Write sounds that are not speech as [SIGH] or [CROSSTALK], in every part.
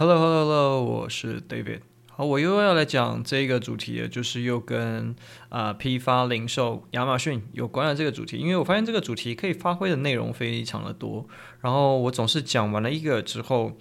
Hello，Hello，Hello，我是 David。好，我又要来讲这个主题了，就是又跟啊、批发零售亚马逊有关的这个主题。因为我发现这个主题可以发挥的内容非常的多，然后我总是讲完了一个之后，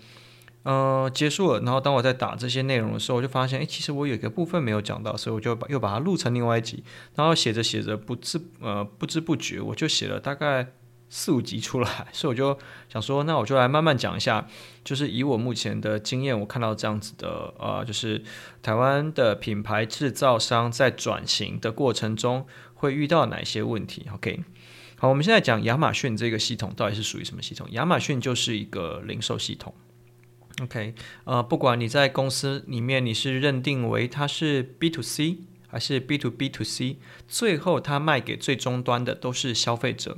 呃，结束了。然后当我在打这些内容的时候，我就发现，哎，其实我有一个部分没有讲到，所以我就把又把它录成另外一集。然后写着写着，不知呃不知不觉，我就写了大概。四五集出来，[LAUGHS] 所以我就想说，那我就来慢慢讲一下，就是以我目前的经验，我看到这样子的，呃，就是台湾的品牌制造商在转型的过程中会遇到哪些问题？OK，好，我们现在讲亚马逊这个系统到底是属于什么系统？亚马逊就是一个零售系统。OK，呃，不管你在公司里面你是认定为它是 B to C 还是 B to B to C，最后它卖给最终端的都是消费者。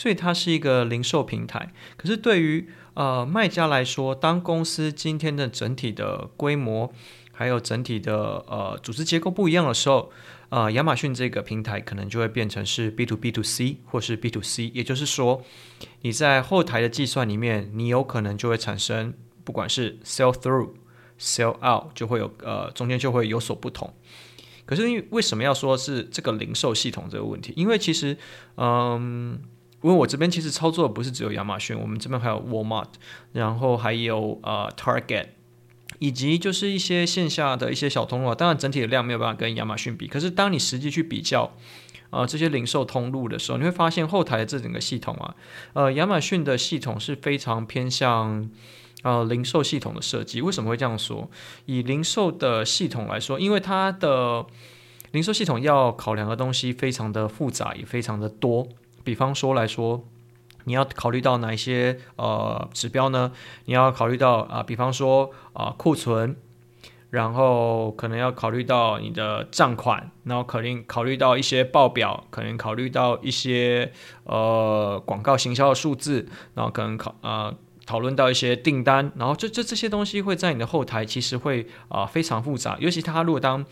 所以它是一个零售平台，可是对于呃卖家来说，当公司今天的整体的规模还有整体的呃组织结构不一样的时候，呃亚马逊这个平台可能就会变成是 B to B to C 或是 B to C，也就是说你在后台的计算里面，你有可能就会产生不管是 sell through、sell out，就会有呃中间就会有所不同。可是因为为什么要说是这个零售系统这个问题？因为其实嗯。因为我这边其实操作的不是只有亚马逊，我们这边还有 Walmart，然后还有呃 Target，以及就是一些线下的一些小通路啊。当然整体的量没有办法跟亚马逊比，可是当你实际去比较呃这些零售通路的时候，你会发现后台的这整个系统啊，呃亚马逊的系统是非常偏向呃零售系统的设计。为什么会这样说？以零售的系统来说，因为它的零售系统要考量的东西非常的复杂，也非常的多。比方说来说，你要考虑到哪一些呃指标呢？你要考虑到啊、比方说啊、库存，然后可能要考虑到你的账款，然后肯定考虑到一些报表，可能考虑到一些呃广告行销的数字，然后可能考呃讨论到一些订单，然后这这这些东西会在你的后台其实会啊、非常复杂，尤其它如果当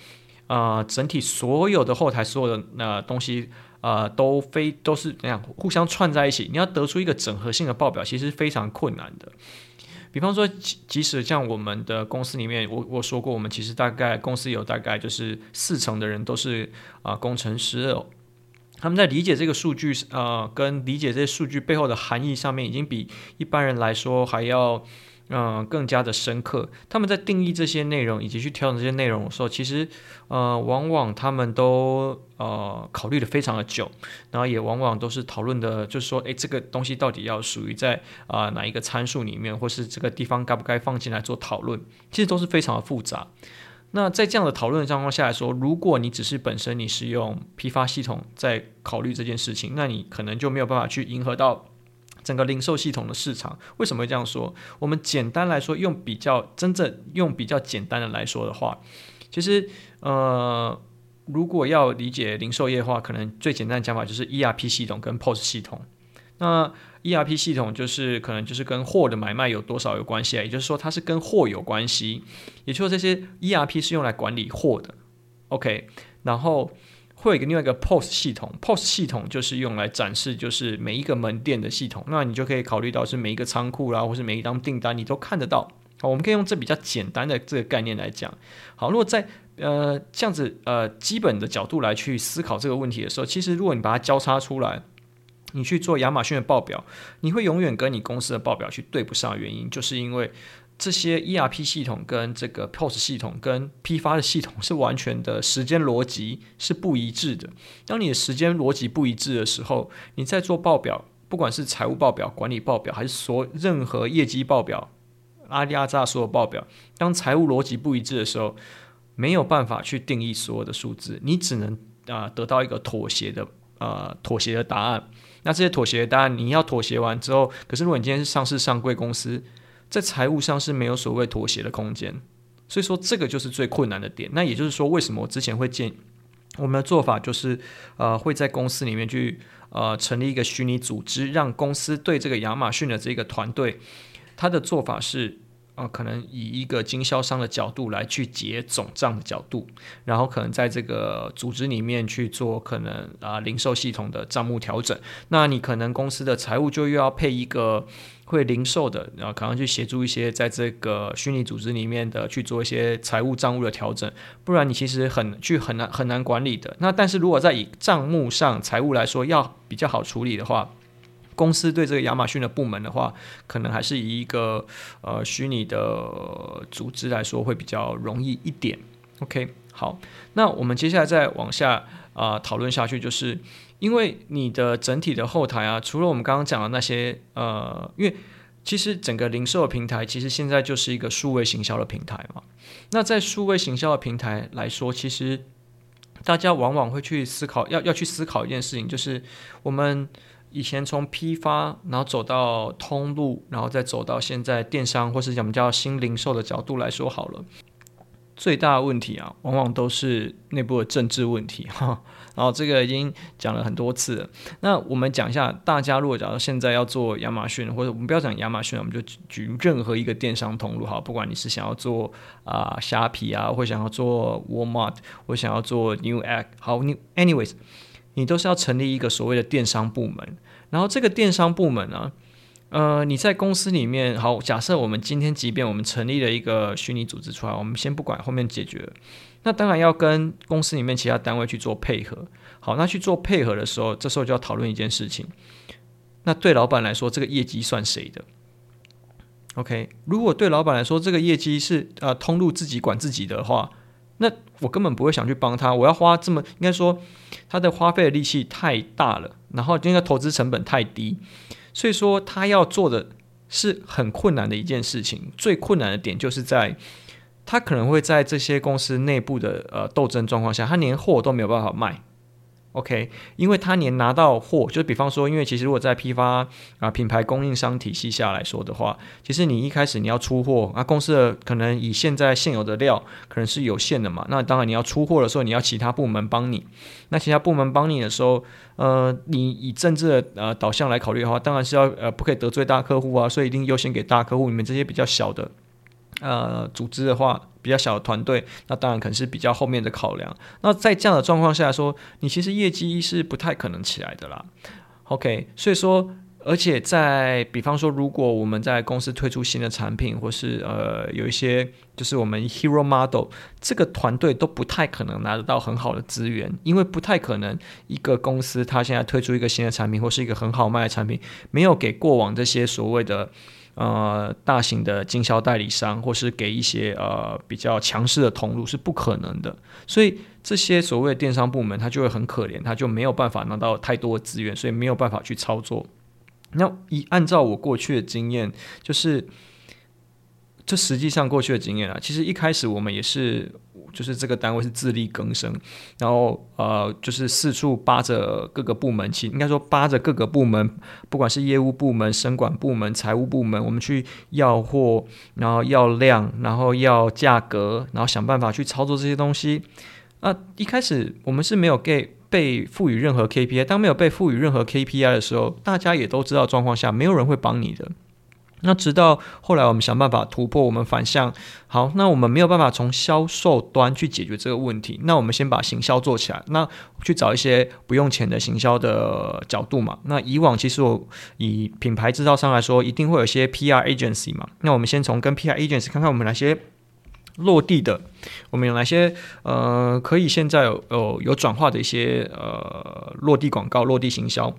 啊、整体所有的后台所有的那、东西。呃，都非都是那样互相串在一起，你要得出一个整合性的报表，其实非常困难的。比方说，即使像我们的公司里面，我我说过，我们其实大概公司有大概就是四成的人都是啊、工程师哦，他们在理解这个数据呃跟理解这些数据背后的含义上面，已经比一般人来说还要。嗯，更加的深刻。他们在定义这些内容以及去调整这些内容的时候，其实呃，往往他们都呃考虑的非常的久，然后也往往都是讨论的，就是说，诶，这个东西到底要属于在啊、哪一个参数里面，或是这个地方该不该放进来做讨论，其实都是非常的复杂。那在这样的讨论的状况下来说，如果你只是本身你是用批发系统在考虑这件事情，那你可能就没有办法去迎合到。整个零售系统的市场为什么会这样说？我们简单来说，用比较真正用比较简单的来说的话，其实呃，如果要理解零售业的话，可能最简单的讲法就是 ERP 系统跟 POS 系统。那 ERP 系统就是可能就是跟货的买卖有多少有关系啊，也就是说它是跟货有关系，也就是说这些 ERP 是用来管理货的。OK，然后。会有一个另外一个 POS 系统，POS 系统就是用来展示，就是每一个门店的系统。那你就可以考虑到是每一个仓库啦，或是每一张订单，你都看得到。好，我们可以用这比较简单的这个概念来讲。好，如果在呃这样子呃基本的角度来去思考这个问题的时候，其实如果你把它交叉出来，你去做亚马逊的报表，你会永远跟你公司的报表去对不上。原因就是因为。这些 ERP 系统跟这个 POS 系统跟批发的系统是完全的时间逻辑是不一致的。当你的时间逻辑不一致的时候，你在做报表，不管是财务报表、管理报表，还是说任何业绩报表、阿里阿扎所有报表，当财务逻辑不一致的时候，没有办法去定义所有的数字，你只能啊、得到一个妥协的呃妥协的答案。那这些妥协的答案，你要妥协完之后，可是如果你今天是上市上柜公司。在财务上是没有所谓妥协的空间，所以说这个就是最困难的点。那也就是说，为什么我之前会建我们的做法就是，呃，会在公司里面去呃成立一个虚拟组织，让公司对这个亚马逊的这个团队，他的做法是。啊、可能以一个经销商的角度来去结总账的角度，然后可能在这个组织里面去做可能啊、零售系统的账目调整。那你可能公司的财务就又要配一个会零售的，然后可能去协助一些在这个虚拟组织里面的去做一些财务账务的调整，不然你其实很去很难很难管理的。那但是如果在以账目上财务来说要比较好处理的话，公司对这个亚马逊的部门的话，可能还是以一个呃虚拟的组织来说会比较容易一点。OK，好，那我们接下来再往下啊、讨论下去，就是。因为你的整体的后台啊，除了我们刚刚讲的那些，呃，因为其实整个零售的平台其实现在就是一个数位行销的平台嘛。那在数位行销的平台来说，其实大家往往会去思考，要要去思考一件事情，就是我们以前从批发，然后走到通路，然后再走到现在电商，或是讲叫新零售的角度来说好了。最大的问题啊，往往都是内部的政治问题 [LAUGHS] 哈。然后这个已经讲了很多次了。那我们讲一下，大家如果假如现在要做亚马逊，或者我们不要讲亚马逊，我们就举任何一个电商通路好，不管你是想要做啊、虾皮啊，或想要做 Walmart，或想要做 Newegg，好，New，anyways，你都是要成立一个所谓的电商部门。然后这个电商部门呢，呃，你在公司里面，好，假设我们今天即便我们成立了一个虚拟组织出来，我们先不管后面解决。那当然要跟公司里面其他单位去做配合。好，那去做配合的时候，这时候就要讨论一件事情。那对老板来说，这个业绩算谁的？OK，如果对老板来说，这个业绩是呃通路自己管自己的话，那我根本不会想去帮他。我要花这么，应该说他的花费的力气太大了，然后这个投资成本太低，所以说他要做的是很困难的一件事情。最困难的点就是在。他可能会在这些公司内部的呃斗争状况下，他连货都没有办法卖，OK？因为他连拿到货，就比方说，因为其实如果在批发啊、品牌供应商体系下来说的话，其实你一开始你要出货啊，公司的可能以现在现有的料可能是有限的嘛，那当然你要出货的时候，你要其他部门帮你，那其他部门帮你的时候，呃，你以政治的呃导向来考虑的话，当然是要呃不可以得罪大客户啊，所以一定优先给大客户，你们这些比较小的。呃，组织的话比较小的团队，那当然可能是比较后面的考量。那在这样的状况下说，你其实业绩是不太可能起来的啦。OK，所以说，而且在比方说，如果我们在公司推出新的产品，或是呃有一些就是我们 Hero Model 这个团队都不太可能拿得到很好的资源，因为不太可能一个公司它现在推出一个新的产品或是一个很好卖的产品，没有给过往这些所谓的。呃，大型的经销代理商，或是给一些呃比较强势的通路是不可能的，所以这些所谓的电商部门，他就会很可怜，他就没有办法拿到太多的资源，所以没有办法去操作。那以按照我过去的经验，就是。这实际上过去的经验啊，其实一开始我们也是，就是这个单位是自力更生，然后呃，就是四处扒着各个部门，其应该说扒着各个部门，不管是业务部门、生管部门、财务部门，我们去要货，然后要量，然后要价格，然后想办法去操作这些东西。那一开始我们是没有给被赋予任何 KPI，当没有被赋予任何 KPI 的时候，大家也都知道状况下，没有人会帮你的。那直到后来，我们想办法突破，我们反向好。那我们没有办法从销售端去解决这个问题。那我们先把行销做起来。那去找一些不用钱的行销的角度嘛。那以往其实我以品牌制造商来说，一定会有一些 PR agency 嘛。那我们先从跟 PR agency 看看我们哪些落地的，我们有哪些呃可以现在有有有转化的一些呃落地广告、落地行销。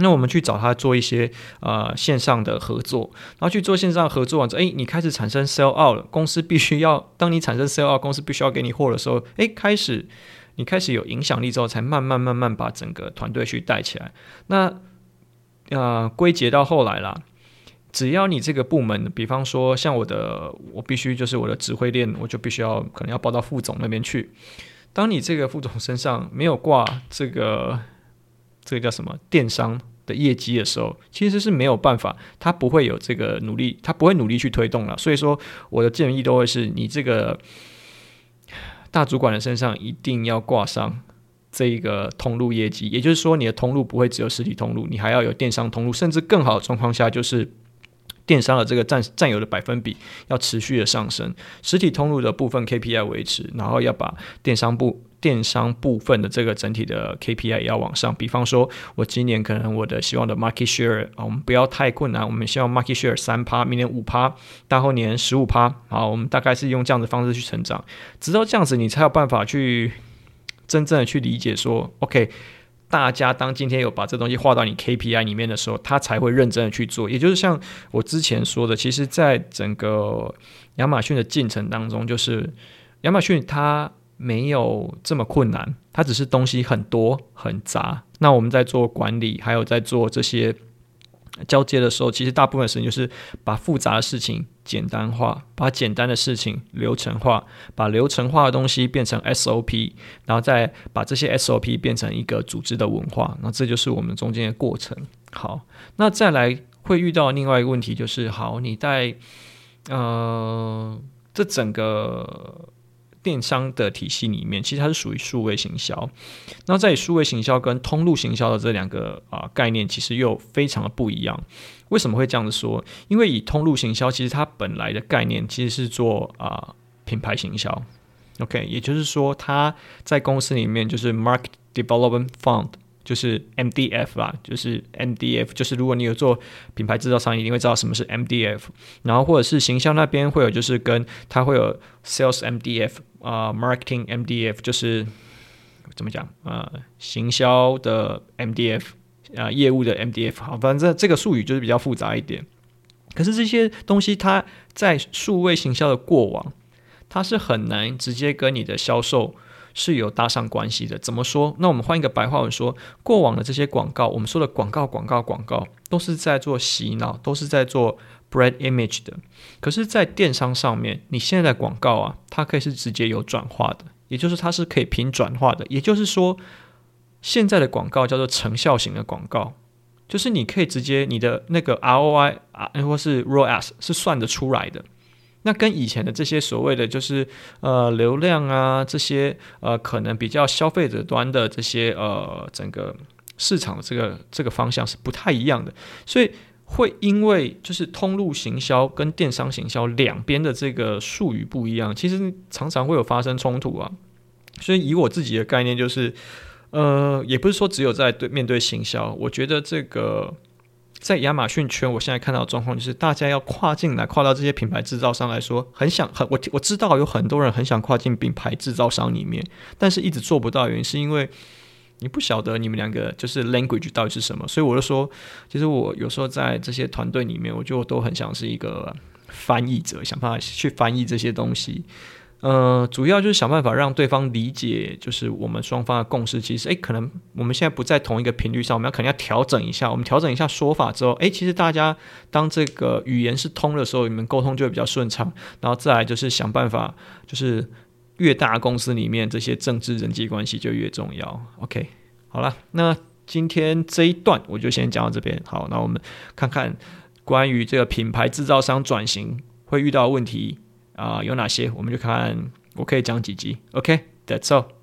那我们去找他做一些呃线上的合作，然后去做线上合作完之后，诶，你开始产生 sell out 了，公司必须要当你产生 sell out，公司必须要给你货的时候，诶，开始你开始有影响力之后，才慢慢慢慢把整个团队去带起来。那呃归结到后来啦，只要你这个部门，比方说像我的，我必须就是我的指挥链，我就必须要可能要报到副总那边去。当你这个副总身上没有挂这个。这个叫什么电商的业绩的时候，其实是没有办法，他不会有这个努力，他不会努力去推动了。所以说，我的建议都会是你这个大主管的身上一定要挂上这一个通路业绩，也就是说，你的通路不会只有实体通路，你还要有电商通路，甚至更好的状况下就是电商的这个占占有的百分比要持续的上升，实体通路的部分 KPI 维持，然后要把电商部电商部分的这个整体的 KPI 也要往上。比方说，我今年可能我的希望的 market share 啊，我们不要太困难，我们希望 market share 三趴，明年五趴，大后年十五趴，好，我们大概是用这样的方式去成长，直到这样子，你才有办法去真正的去理解说，OK。大家当今天有把这东西划到你 KPI 里面的时候，他才会认真的去做。也就是像我之前说的，其实，在整个亚马逊的进程当中，就是亚马逊它没有这么困难，它只是东西很多很杂。那我们在做管理，还有在做这些。交接的时候，其实大部分时间就是把复杂的事情简单化，把简单的事情流程化，把流程化的东西变成 SOP，然后再把这些 SOP 变成一个组织的文化。那这就是我们中间的过程。好，那再来会遇到另外一个问题，就是好，你在呃这整个。电商的体系里面，其实它是属于数位行销。那在数位行销跟通路行销的这两个啊、概念，其实又非常的不一样。为什么会这样子说？因为以通路行销，其实它本来的概念其实是做啊、品牌行销。OK，也就是说，它在公司里面就是 Market Development Fund。就是 MDF 啦，就是 MDF，就是如果你有做品牌制造商，一定会知道什么是 MDF。然后或者是行销那边会有，就是跟它会有 Sales MDF 啊、Marketing MDF，就是怎么讲啊、呃，行销的 MDF 啊、业务的 MDF。好，反正这个术语就是比较复杂一点。可是这些东西它在数位行销的过往，它是很难直接跟你的销售。是有搭上关系的。怎么说？那我们换一个白话文说，过往的这些广告，我们说的广告、广告、广告，都是在做洗脑，都是在做 brand image 的。可是，在电商上面，你现在的广告啊，它可以是直接有转化的，也就是它是可以凭转化的。也就是说，现在的广告叫做成效型的广告，就是你可以直接你的那个 ROI 啊，或是 ROAS 是算得出来的。那跟以前的这些所谓的就是呃流量啊这些呃可能比较消费者端的这些呃整个市场的这个这个方向是不太一样的，所以会因为就是通路行销跟电商行销两边的这个术语不一样，其实常常会有发生冲突啊。所以以我自己的概念就是，呃，也不是说只有在对面对行销，我觉得这个。在亚马逊圈，我现在看到的状况就是，大家要跨进来，跨到这些品牌制造商来说，很想很我我知道有很多人很想跨进品牌制造商里面，但是一直做不到，原因是因为你不晓得你们两个就是 language 到底是什么，所以我就说，其实我有时候在这些团队里面，我就都很想是一个翻译者，想办法去翻译这些东西。呃，主要就是想办法让对方理解，就是我们双方的共识。其实，诶，可能我们现在不在同一个频率上，我们要可能要调整一下。我们调整一下说法之后，诶，其实大家当这个语言是通的时候，你们沟通就会比较顺畅。然后再来就是想办法，就是越大公司里面这些政治人际关系就越重要。OK，好了，那今天这一段我就先讲到这边。好，那我们看看关于这个品牌制造商转型会遇到的问题。啊、有哪些？我们就看，我可以讲几集。OK，That's、all。